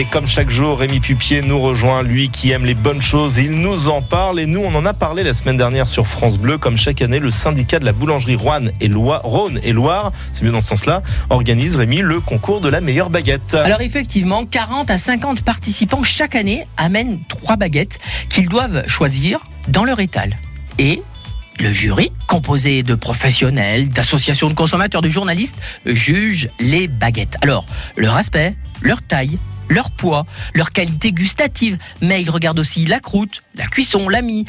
Et comme chaque jour, Rémi Pupier nous rejoint, lui qui aime les bonnes choses, il nous en parle et nous on en a parlé la semaine dernière sur France Bleu. Comme chaque année, le syndicat de la boulangerie Rouen et Loire, Rhône et Loire, c'est mieux dans ce sens-là, organise Rémi le concours de la meilleure baguette. Alors effectivement, 40 à 50 participants chaque année amènent trois baguettes qu'ils doivent choisir dans leur étal. Et le jury, composé de professionnels, d'associations de consommateurs, de journalistes, juge les baguettes. Alors, leur aspect, leur taille, leur poids, leur qualité gustative, mais ils regardent aussi la croûte, la cuisson, la mie.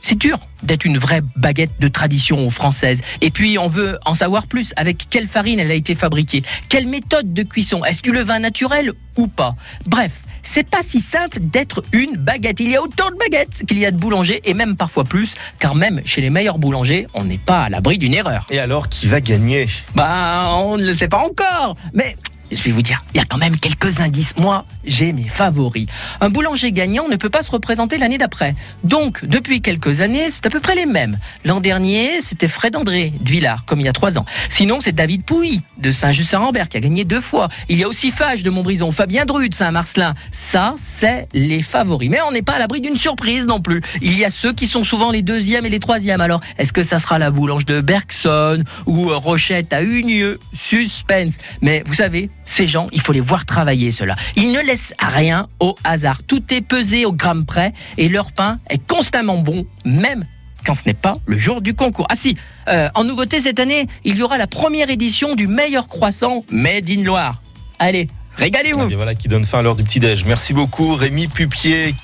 C'est dur d'être une vraie baguette de tradition française. Et puis, on veut en savoir plus. Avec quelle farine elle a été fabriquée? Quelle méthode de cuisson? Est-ce du levain naturel ou pas? Bref, c'est pas si simple d'être une baguette. Il y a autant de baguettes qu'il y a de boulangers et même parfois plus, car même chez les meilleurs boulangers, on n'est pas à l'abri d'une erreur. Et alors, qui va gagner? Bah, on ne le sait pas encore, mais je vais vous dire, il y a quand même quelques indices. Moi, j'ai mes favoris. Un boulanger gagnant ne peut pas se représenter l'année d'après. Donc, depuis quelques années, c'est à peu près les mêmes. L'an dernier, c'était Fred André de Villars, comme il y a trois ans. Sinon, c'est David Pouilly de Saint-Just-Saint-Rambert qui a gagné deux fois. Il y a aussi Fage de Montbrison, Fabien Dru de Saint-Marcelin. Ça, c'est les favoris. Mais on n'est pas à l'abri d'une surprise non plus. Il y a ceux qui sont souvent les deuxièmes et les troisièmes. Alors, est-ce que ça sera la boulange de Bergson ou Rochette à Unieux? Suspense. Mais vous savez, ces gens, il faut les voir travailler, ceux-là. Ils ne laissent rien au hasard. Tout est pesé au gramme près et leur pain est constamment bon, même quand ce n'est pas le jour du concours. Ah si, euh, en nouveauté cette année, il y aura la première édition du meilleur croissant Made in Loire. Allez, régalez-vous voilà qui donne fin à l'heure du petit-déj. Merci beaucoup Rémi Pupier.